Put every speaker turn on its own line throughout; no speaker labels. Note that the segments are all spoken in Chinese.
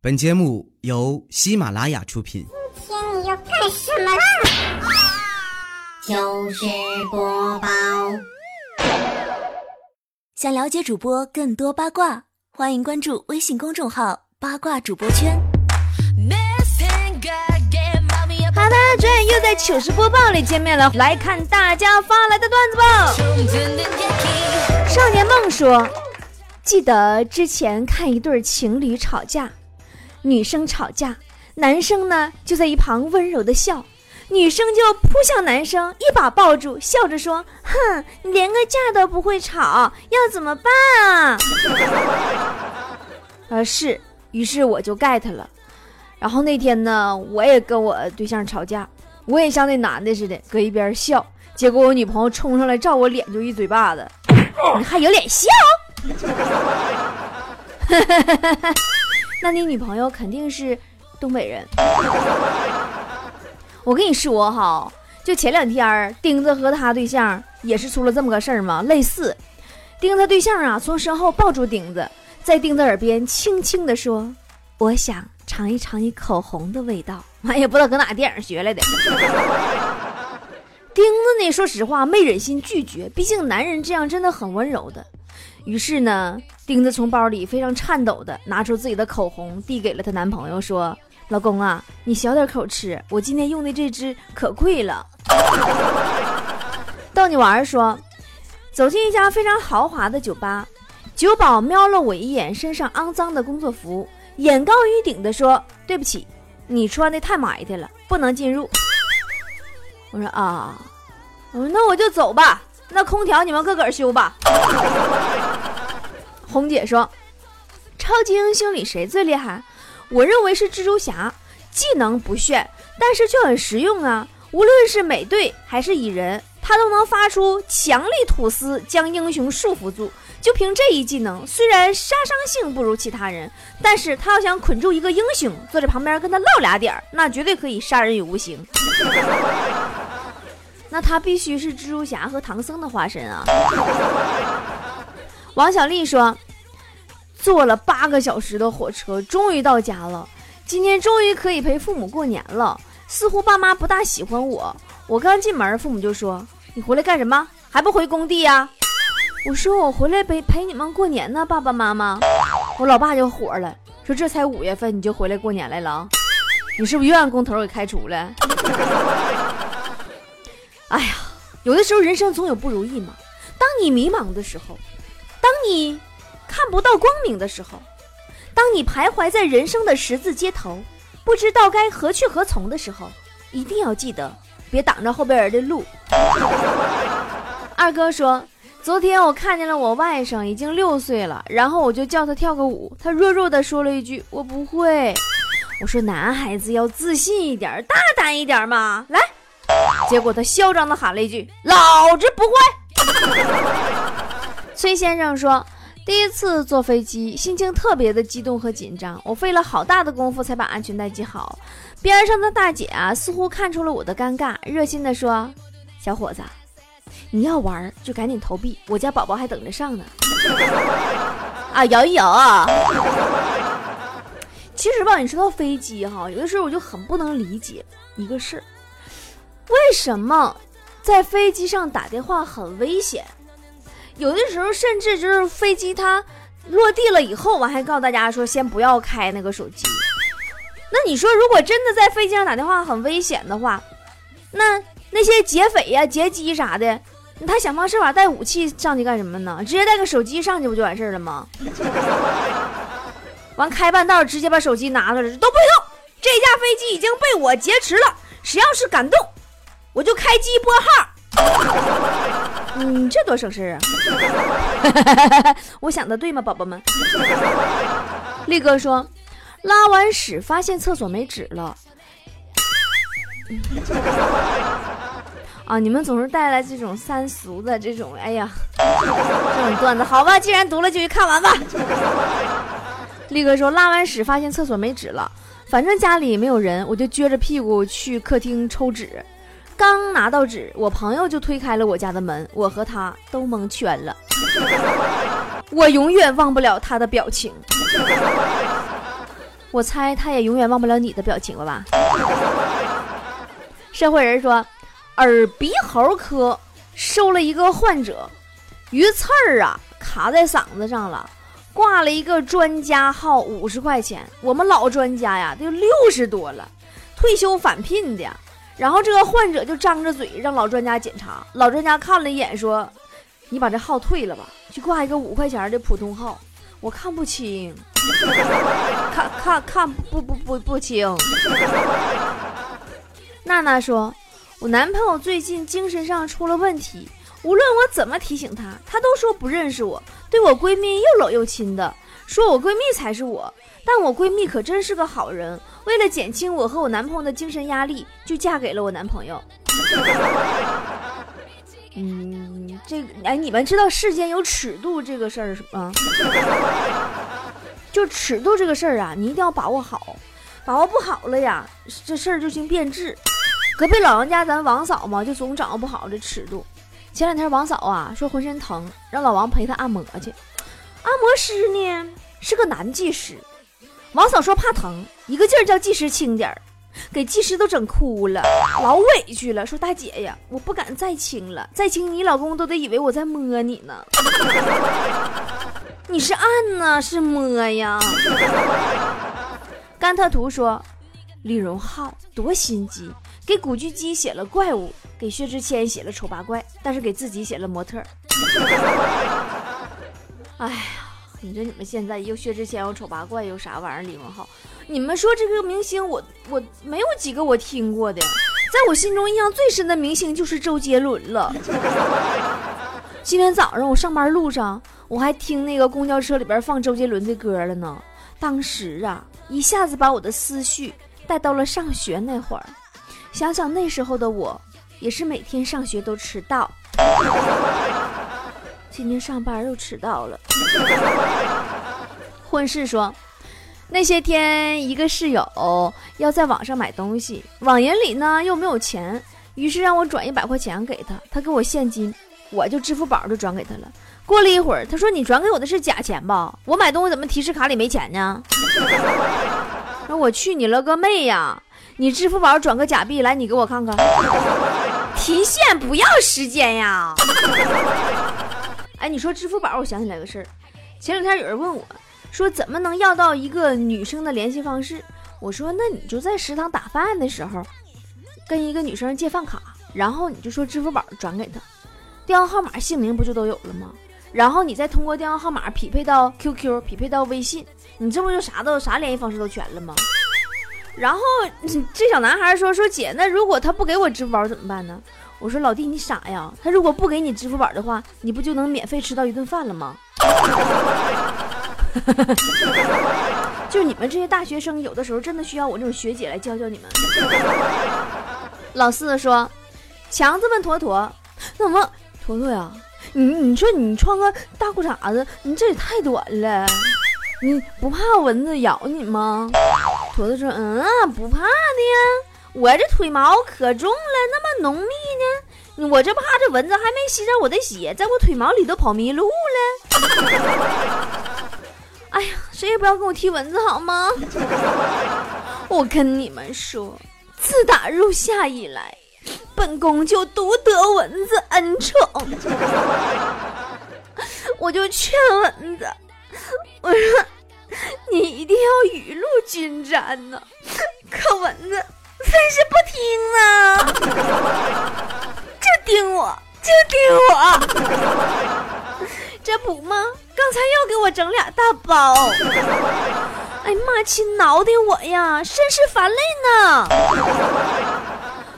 本节目由喜马拉雅出品。
今天你要干什么啦？
糗事播报。
想了解主播更多八卦，欢迎关注微信公众号“八卦主播圈”。
好的，转眼又在糗事播报里见面了，来看大家发来的段子吧。少年梦说，记得之前看一对情侣吵架，女生吵架，男生呢就在一旁温柔的笑，女生就扑向男生，一把抱住，笑着说：“哼，你连个架都不会吵，要怎么办啊？” 呃，是，于是我就 get 了。然后那天呢，我也跟我对象吵架，我也像那男的似的，搁一边笑。结果我女朋友冲上来照我脸就一嘴巴子，你还有脸笑？那你女朋友肯定是东北人。我跟你说哈，就前两天钉子和他对象也是出了这么个事儿嘛，类似。钉子对象啊，从身后抱住钉子，在钉子耳边轻轻地说：“我想。”尝一尝你口红的味道，俺也不知道搁哪电影学来的。钉子呢，说实话没忍心拒绝，毕竟男人这样真的很温柔的。于是呢，钉子从包里非常颤抖的拿出自己的口红，递给了她男朋友，说：“老公啊，你小点口吃，我今天用的这支可贵了。”逗你玩儿说，走进一家非常豪华的酒吧，酒保瞄了我一眼身上肮脏的工作服。眼高于顶的说：“对不起，你穿的太埋汰了，不能进入。”我说：“啊，我说那我就走吧。那空调你们自个儿修吧。”红姐说：“超级英雄里谁最厉害？我认为是蜘蛛侠，技能不炫，但是却很实用啊。无论是美队还是蚁人，他都能发出强力吐丝，将英雄束缚住。”就凭这一技能，虽然杀伤性不如其他人，但是他要想捆住一个英雄，坐在旁边跟他唠俩点儿，那绝对可以杀人于无形。那他必须是蜘蛛侠和唐僧的化身啊！王小丽说，坐了八个小时的火车，终于到家了。今天终于可以陪父母过年了。似乎爸妈不大喜欢我。我刚进门，父母就说：“你回来干什么？还不回工地呀？”我说我回来陪陪你们过年呢，爸爸妈妈。我老爸就火了，说这才五月份你就回来过年来了，你是不是又让工头给开除了？哎呀，有的时候人生总有不如意嘛。当你迷茫的时候，当你看不到光明的时候，当你徘徊在人生的十字街头，不知道该何去何从的时候，一定要记得别挡着后边人的路。二哥说。昨天我看见了我外甥，已经六岁了，然后我就叫他跳个舞，他弱弱的说了一句：“我不会。”我说：“男孩子要自信一点，大胆一点嘛，来。”结果他嚣张的喊了一句：“老子不会。” 崔先生说：“第一次坐飞机，心情特别的激动和紧张，我费了好大的功夫才把安全带系好。边上的大姐啊，似乎看出了我的尴尬，热心的说：‘小伙子。’”你要玩就赶紧投币，我家宝宝还等着上呢。啊，摇一摇啊！其实吧，你说到飞机哈，有的时候我就很不能理解一个事儿：为什么在飞机上打电话很危险？有的时候甚至就是飞机它落地了以后，我还告诉大家说先不要开那个手机。那你说，如果真的在飞机上打电话很危险的话，那那些劫匪呀、劫机啥的？他想方设法带武器上去干什么呢？直接带个手机上去不就完事儿了吗？完开半道直接把手机拿出来，都不许动！这架飞机已经被我劫持了，谁要是敢动，我就开机拨号。嗯，这多省事啊！我想的对吗，宝宝们？力哥说，拉完屎发现厕所没纸了。啊！你们总是带来这种三俗的这种，哎呀，这种段子，好吧，既然读了就去看完吧。力哥说，拉完屎发现厕所没纸了，反正家里没有人，我就撅着屁股去客厅抽纸。刚拿到纸，我朋友就推开了我家的门，我和他都蒙圈了。我永远忘不了他的表情。我猜他也永远忘不了你的表情了吧？社会人说，耳鼻喉科收了一个患者，鱼刺儿啊卡在嗓子上了，挂了一个专家号五十块钱。我们老专家呀都六十多了，退休返聘的。然后这个患者就张着嘴让老专家检查，老专家看了一眼说：“你把这号退了吧，去挂一个五块钱的普通号，我看不清，看看看不不不不清。”娜娜说：“我男朋友最近精神上出了问题，无论我怎么提醒他，他都说不认识我，对我闺蜜又冷又亲的，说我闺蜜才是我。但我闺蜜可真是个好人，为了减轻我和我男朋友的精神压力，就嫁给了我男朋友。”嗯，这个哎，你们知道世间有尺度这个事儿吗？就尺度这个事儿啊，你一定要把握好，把握不好了呀，这事儿就行变质。隔壁老王家咱王嫂嘛，就总掌握不好这尺度。前两天王嫂啊说浑身疼，让老王陪她按摩去。按摩师呢是个男技师，王嫂说怕疼，一个劲儿叫技师轻点儿。给技师都整哭了，老委屈了，说大姐呀，我不敢再轻了，再轻你老公都得以为我在摸你呢。你是按呢，是摸呀？甘特图说，李荣浩多心机，给古巨基写了怪物，给薛之谦写了丑八怪，但是给自己写了模特。哎呀，你说你们现在又薛之谦又丑八怪又啥玩意儿？李荣浩。你们说这个明星，我我没有几个我听过的，在我心中印象最深的明星就是周杰伦了。今天早上我上班路上，我还听那个公交车里边放周杰伦的歌了呢。当时啊，一下子把我的思绪带到了上学那会儿，想想那时候的我，也是每天上学都迟到。今天上班又迟到了。婚事说。那些天，一个室友要在网上买东西，网银里呢又没有钱，于是让我转一百块钱给他，他给我现金，我就支付宝就转给他了。过了一会儿，他说：“你转给我的是假钱吧？我买东西怎么提示卡里没钱呢？” 那我去你了个妹呀！你支付宝转个假币来，你给我看看。提现不要时间呀！哎，你说支付宝，我想起来个事儿，前两天有人问我。说怎么能要到一个女生的联系方式？我说那你就在食堂打饭的时候，跟一个女生借饭卡，然后你就说支付宝转给她，电话号码、姓名不就都有了吗？然后你再通过电话号码匹配到 QQ，匹配到微信，你这不就啥都啥联系方式都全了吗？然后这小男孩说说姐，那如果他不给我支付宝怎么办呢？我说老弟你傻呀，他如果不给你支付宝的话，你不就能免费吃到一顿饭了吗？就你们这些大学生，有的时候真的需要我这种学姐来教教你们。老四说：“强子问坨坨，怎么坨坨呀？你你说你穿个大裤衩子，你这也太短了，你不怕蚊子咬你吗？”坨坨说：“嗯，不怕的呀，我这腿毛可重了，那么浓密呢，我这怕这蚊子还没吸着我的血，在我腿毛里头跑迷路了。”哎呀，谁也不要跟我提蚊子好吗？我跟你们说，自打入夏以来，本宫就独得蚊子恩宠。我就劝蚊子，我说你一定要雨露均沾呢。可蚊子非是不听啊，就盯我，就盯我，这不吗？刚才又给我整俩大包，哎呀妈，亲挠的我呀，甚是烦累呢。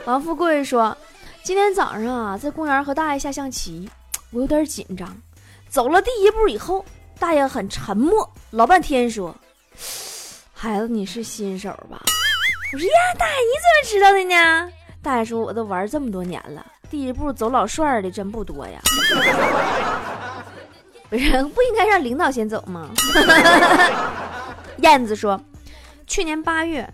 王富贵说，今天早上啊，在公园和大爷下象棋，我有点紧张。走了第一步以后，大爷很沉默，老半天说：“孩子，你是新手吧？”我说：“呀，大爷，你怎么知道的呢？”大爷说：“我都玩这么多年了，第一步走老帅的真不多呀。”不是不应该让领导先走吗？燕子说，去年八月，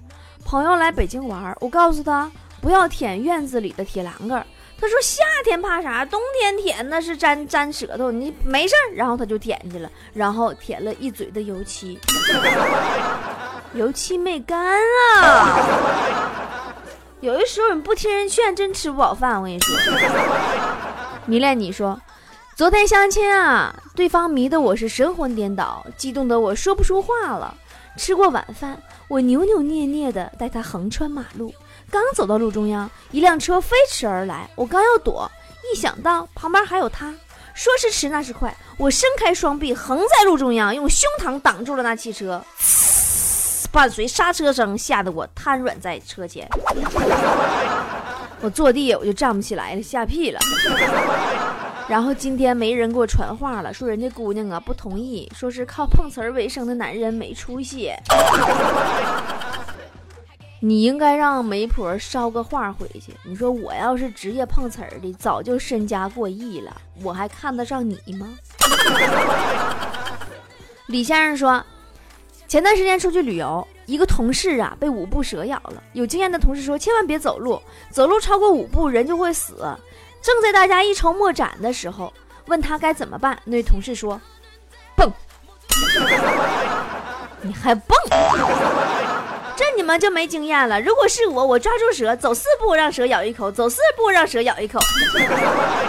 朋友来北京玩，我告诉他不要舔院子里的铁栏杆。他说夏天怕啥，冬天舔那是粘粘舌头，你没事儿。然后他就舔去了，然后舔了一嘴的油漆。油漆没干啊！有的时候你不听人劝，真吃不饱饭。我跟你说，迷恋你说，昨天相亲啊，对方迷得我是神魂颠倒，激动得我说不出话了。吃过晚饭，我扭扭捏捏的带他横穿马路，刚走到路中央，一辆车飞驰而来，我刚要躲，一想到旁边还有他，说时迟那时快，我伸开双臂横在路中央，用胸膛挡住了那汽车。伴随刹车声，吓得我瘫软在车前。我坐地我就站不起来了，吓屁了。然后今天没人给我传话了，说人家姑娘啊不同意，说是靠碰瓷儿为生的男人没出息。你应该让媒婆捎个话回去。你说我要是职业碰瓷儿的，早就身家过亿了，我还看得上你吗？李先生说。前段时间出去旅游，一个同事啊被五步蛇咬了。有经验的同事说，千万别走路，走路超过五步人就会死。正在大家一筹莫展的时候，问他该怎么办，那同事说：“蹦。” 你还蹦？这你们就没经验了。如果是我，我抓住蛇，走四步让蛇咬一口，走四步让蛇咬一口，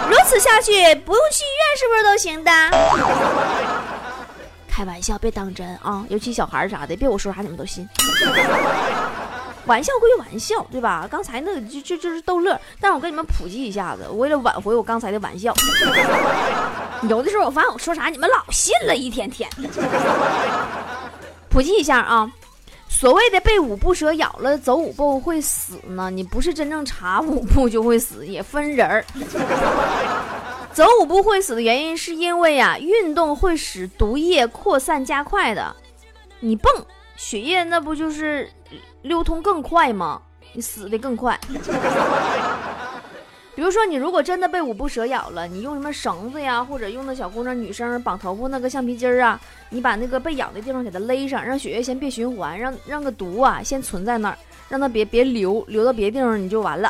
如此下去，不用去医院是不是都行的？开玩笑，别当真啊！尤其小孩啥的，别我说啥你们都信。玩笑归玩笑，对吧？刚才那个就就就是逗乐，但我跟你们普及一下子，为了挽回我刚才的玩笑。有的时候我发现我说啥你们老信了，一天天。普及一下啊，所谓的被五步蛇咬了走五步会死呢，你不是真正查五步就会死，也分人儿。走五步会死的原因是因为呀，运动会使毒液扩散加快的。你蹦，血液那不就是流通更快吗？你死的更快。比如说，你如果真的被五步蛇咬了，你用什么绳子呀，或者用那小姑娘、女生绑头发那个橡皮筋儿啊，你把那个被咬的地方给它勒上，让血液先别循环，让让个毒啊先存在那儿，让它别别流流到别地方，你就完了。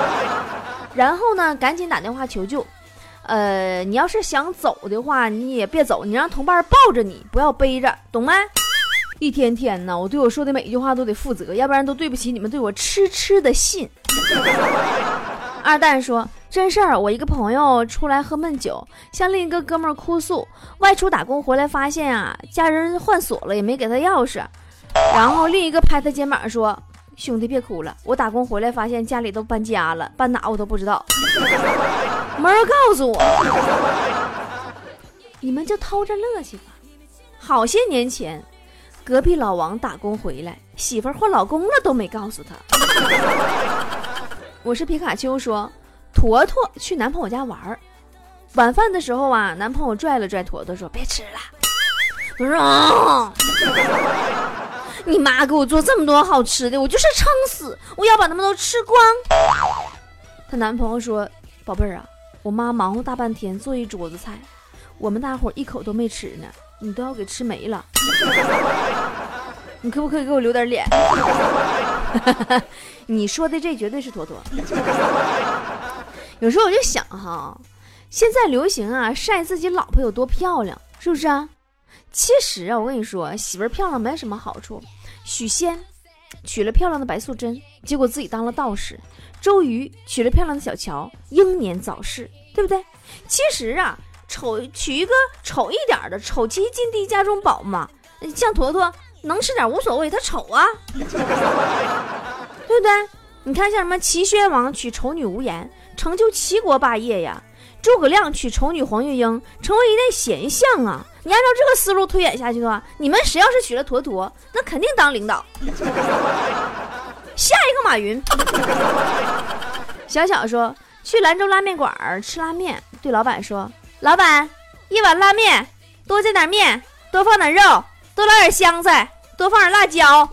然后呢，赶紧打电话求救。呃，你要是想走的话，你也别走，你让同伴抱着你，不要背着，懂没？一天天呢，我对我说的每一句话都得负责，要不然都对不起你们对我痴痴的信。二蛋说真事儿，我一个朋友出来喝闷酒，向另一个哥们儿哭诉，外出打工回来发现啊，家人换锁了，也没给他钥匙，然后另一个拍他肩膀说。兄弟，别哭了！我打工回来，发现家里都搬家了，搬哪我都不知道，没人告诉我。你们就偷着乐去吧。好些年前，隔壁老王打工回来，媳妇换老公了都没告诉他。我是皮卡丘，说坨坨去男朋友家玩儿晚饭的时候啊，男朋友拽了拽坨坨，说别吃了。我说。你妈给我做这么多好吃的，我就是撑死，我要把他们都吃光。她男朋友说：“宝贝儿啊，我妈忙活大半天做一桌子菜，我们大伙一口都没吃呢，你都要给吃没了。你可不可以给我留点脸？” 你说的这绝对是坨坨。有时候我就想哈，现在流行啊晒自己老婆有多漂亮，是不是啊？其实啊，我跟你说，媳妇儿漂亮没什么好处。许仙娶了漂亮的白素贞，结果自己当了道士；周瑜娶了漂亮的小乔，英年早逝，对不对？其实啊，丑娶一个丑一点的，丑妻近地家中宝嘛。像坨坨能吃点无所谓，他丑啊，对不对？你看像什么齐宣王娶丑女无颜，成就齐国霸业呀。诸葛亮娶丑女黄月英，成为一代贤相啊！你按照这个思路推演下去的话，你们谁要是娶了坨坨，那肯定当领导。下一个马云。小小说去兰州拉面馆吃拉面，对老板说：“老板，一碗拉面，多加点面，多放点肉，多来点香菜，多放点辣椒。”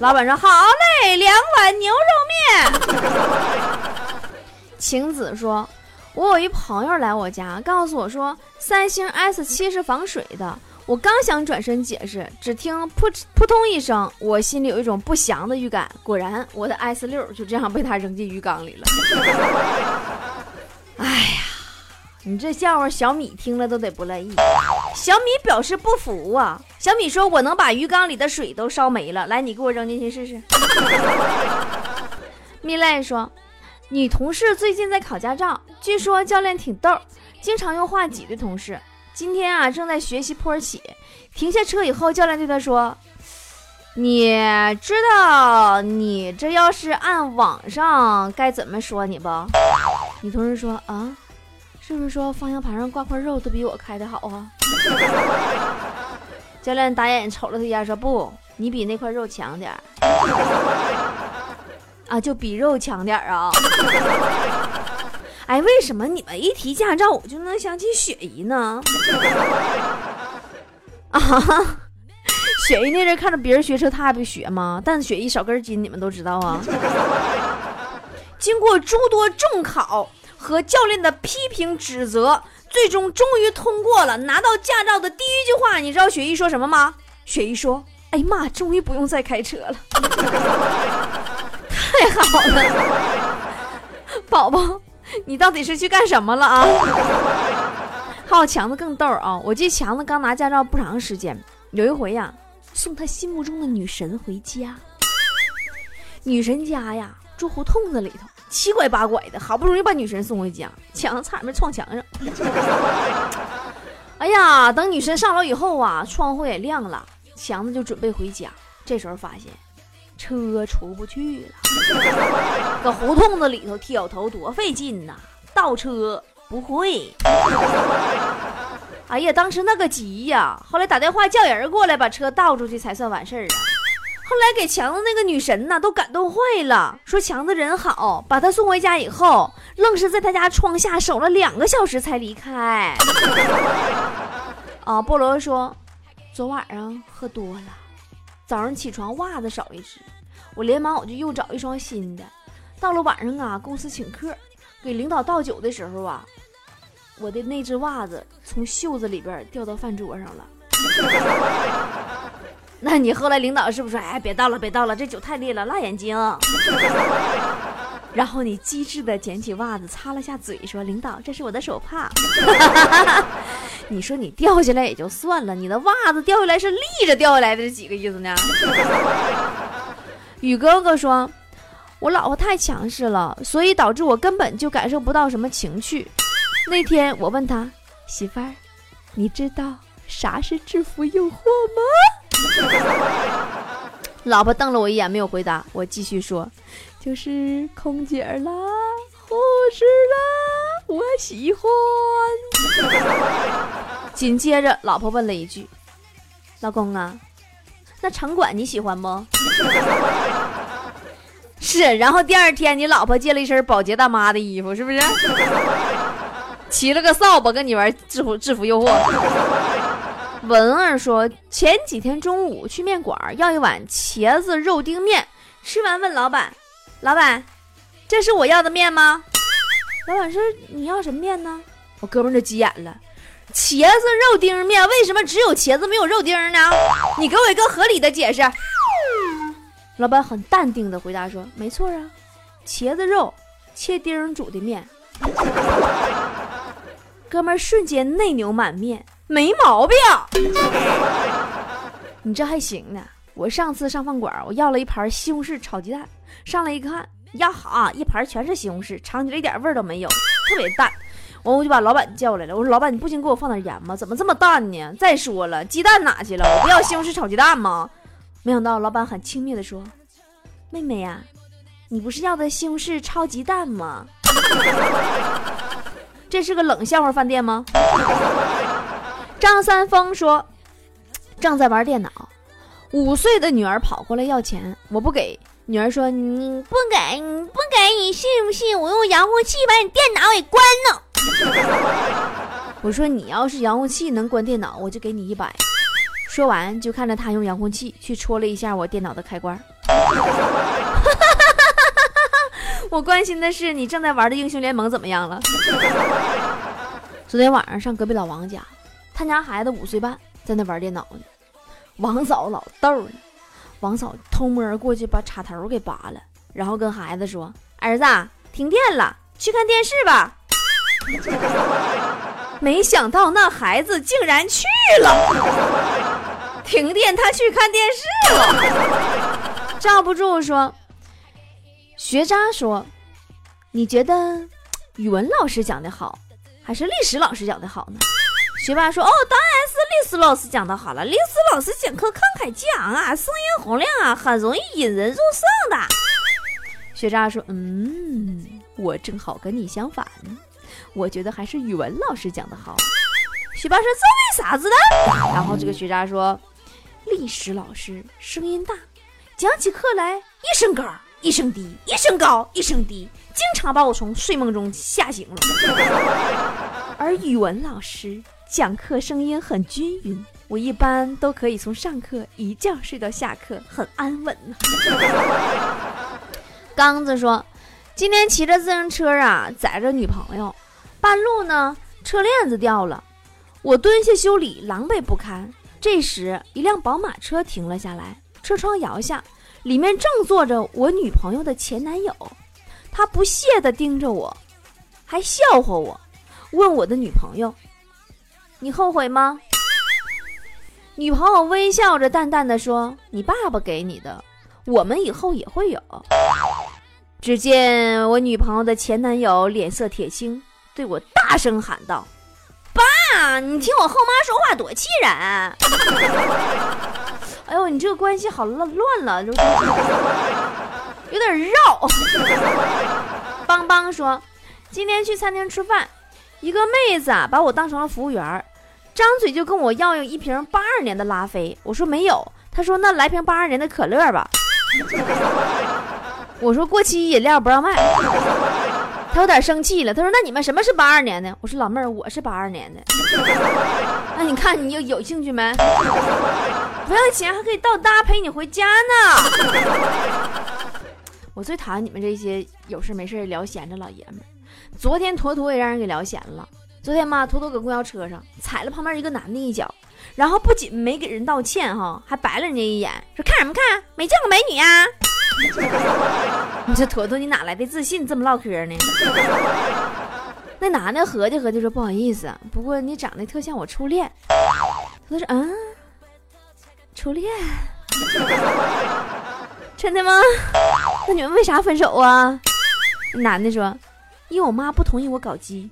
老板说：“好嘞，两碗牛肉面。”晴子说。我有一朋友来我家，告诉我说三星 S 七是防水的。我刚想转身解释，只听扑扑通一声，我心里有一种不祥的预感。果然，我的 S 六就这样被他扔进鱼缸里了。哎呀，你这笑话小米听了都得不乐意。小米表示不服啊！小米说：“我能把鱼缸里的水都烧没了，来，你给我扔进去试试。” 蜜赖说：“女同事最近在考驾照，据说教练挺逗，经常用话挤兑同事。今天啊，正在学习坡起，停下车以后，教练对他说：‘你知道你这要是按网上该怎么说你不？’女同事说：‘啊。’”是不是说方向盘上挂块肉都比我开的好啊？教练打眼瞅了他一眼，说：“不，你比那块肉强点儿啊，就比肉强点儿啊。哎，为什么你们一提驾照，我就能想起雪姨呢？啊，雪姨那阵看着别人学车，她还不学吗？但雪姨少根筋，你们都知道啊。经过诸多重考。和教练的批评指责，最终终于通过了。拿到驾照的第一句话，你知道雪姨说什么吗？雪姨说：“哎呀妈，终于不用再开车了，太好了，宝宝，你到底是去干什么了啊？”还有强子更逗啊！我记强子刚拿驾照不长时间，有一回呀，送他心目中的女神回家，女神家呀住胡同子里头。七拐八拐的，好不容易把女神送回家，墙差点没撞墙上。哎呀，等女神上楼以后啊，窗户也亮了，强子就准备回家。这时候发现车出不去了，胡同子里头挑头多费劲呐，倒车不会。哎呀，当时那个急呀，后来打电话叫人过来把车倒出去才算完事儿啊。后来给强子那个女神呐，都感动坏了，说强子人好，把他送回家以后，愣是在他家窗下守了两个小时才离开。啊，菠萝说，昨晚上喝多了，早上起床袜子少一只，我连忙我就又找一双新的。到了晚上啊，公司请客，给领导倒酒的时候啊，我的那只袜子从袖子里边掉到饭桌上了。那你后来领导是不是说，哎，别倒了，别倒了，这酒太烈了，辣眼睛。然后你机智的捡起袜子擦了下嘴，说：“领导，这是我的手帕。”你说你掉下来也就算了，你的袜子掉下来是立着掉下来的，是几个意思呢？宇哥哥说：“我老婆太强势了，所以导致我根本就感受不到什么情趣。那天我问他媳妇儿，你知道啥是制服诱惑吗？” 老婆瞪了我一眼，没有回答。我继续说，就是空姐啦，护士啦，我喜欢。紧接着，老婆问了一句：“老公啊，那城管你喜欢不？”是。然后第二天，你老婆借了一身保洁大妈的衣服，是不是？骑了个扫把跟你玩制服制服诱惑。文儿说：“前几天中午去面馆要一碗茄子肉丁面，吃完问老板：‘老板，这是我要的面吗？’老板说：‘你要什么面呢？’我哥们就急眼了：‘茄子肉丁面为什么只有茄子没有肉丁呢？你给我一个合理的解释。’老板很淡定的回答说：‘没错啊，茄子肉切丁煮的面。’哥们儿瞬间内牛满面。”没毛病，你这还行呢。我上次上饭馆，我要了一盘西红柿炒鸡蛋，上来一看，呀哈，一盘全是西红柿，尝起来一点味儿都没有，特别淡。完，我就把老板叫来了，我说：“老板，你不行，给我放点盐吗？怎么这么淡呢？再说了，鸡蛋哪去了？我不要西红柿炒鸡蛋吗？”没想到老板很轻蔑的说：“妹妹呀，你不是要的西红柿炒鸡蛋吗？这是个冷笑话饭店吗？”张三丰说：“正在玩电脑，五岁的女儿跑过来要钱，我不给。女儿说：‘你不给，你不给，你信不信我用遥控器把你电脑给关了？’我说：‘你要是遥控器能关电脑，我就给你一百。’说完就看着他用遥控器去戳了一下我电脑的开关。我关心的是你正在玩的英雄联盟怎么样了？昨天晚上上隔壁老王家。”他家孩子五岁半，在那玩电脑呢。王嫂老逗呢，王嫂偷摸过去把插头给拔了，然后跟孩子说：“儿子，停电了，去看电视吧。”没想到那孩子竟然去了，停电他去看电视了。罩不住说，学渣说，你觉得语文老师讲的好，还是历史老师讲的好呢？学霸说，哦，当然是历史老师讲的好了，历史老师讲课慷慨激昂啊，声音洪亮啊，很容易引人入胜的。学渣说，嗯，我正好跟你相反。我觉得还是语文老师讲的好。学霸说：“这为啥子呢？”然后这个学渣说：“历史老师声音大，讲起课来一声高一声低，一声高一声低，经常把我从睡梦中吓醒了。而语文老师讲课声音很均匀，我一般都可以从上课一觉睡到下课，很安稳呢。”刚子说：“今天骑着自行车啊，载着女朋友。”半路呢，车链子掉了，我蹲下修理，狼狈不堪。这时，一辆宝马车停了下来，车窗摇下，里面正坐着我女朋友的前男友。他不屑地盯着我，还笑话我，问我的女朋友：“你后悔吗？”女朋友微笑着，淡淡的说：“你爸爸给你的，我们以后也会有。”只见我女朋友的前男友脸色铁青。对我大声喊道：“你听我后妈说话多气人！哎呦，你这个关系好乱乱了，有点绕。”邦邦说：“今天去餐厅吃饭，一个妹子啊把我当成了服务员，张嘴就跟我要一瓶八二年的拉菲。我说没有，她说那来瓶八二年的可乐吧。我说过期饮料不让卖。”他有点生气了，他说：“那你们什么是八二年的？”我说：“老妹儿，我是八二年的。那你看你有有兴趣没？不要钱还可以到搭陪你回家呢。我最讨厌你们这些有事没事聊闲着老爷们儿。昨天坨坨也让人给聊闲了。昨天嘛，坨坨搁公交车上踩了旁边一个男的一脚，然后不仅没给人道歉哈，还白了人家一眼，说看什么看？没见过美女呀？你这坨坨，你哪来的自信这么唠嗑呢？那男的合计合计说：“不好意思，不过你长得特像我初恋。”他说：“嗯，初恋，真的吗？那你们为啥分手啊？”男的说：“因为我妈不同意我搞基。”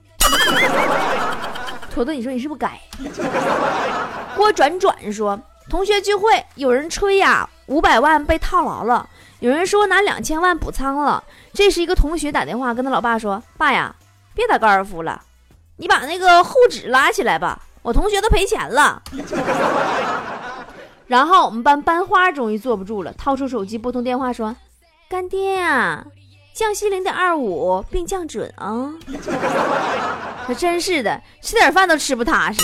坨坨，你说你是不是该？郭转转说：“同学聚会，有人吹呀，五百万被套牢了。”有人说拿两千万补仓了，这时一个同学打电话跟他老爸说：“爸呀，别打高尔夫了，你把那个沪指拉起来吧，我同学都赔钱了。”然后我们班班花终于坐不住了，掏出手机拨通电话说：“干爹呀，降息零点二五，并降准啊！”可真是的，吃点饭都吃不踏实。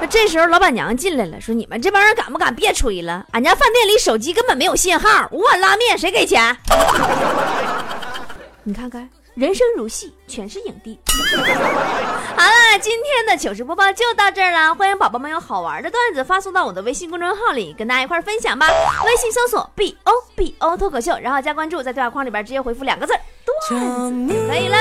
那这时候老板娘进来了，说：“你们这帮人敢不敢别吹了？俺家饭店里手机根本没有信号，五碗拉面谁给钱？”你看看，人生如戏，全是影帝。好了，今天的糗事播报就到这儿了。欢迎宝宝们有好玩的段子发送到我的微信公众号里，跟大家一块分享吧。微信搜索 “b o b o” 脱口秀，然后加关注，在对话框里边直接回复两个字“段子”可以了。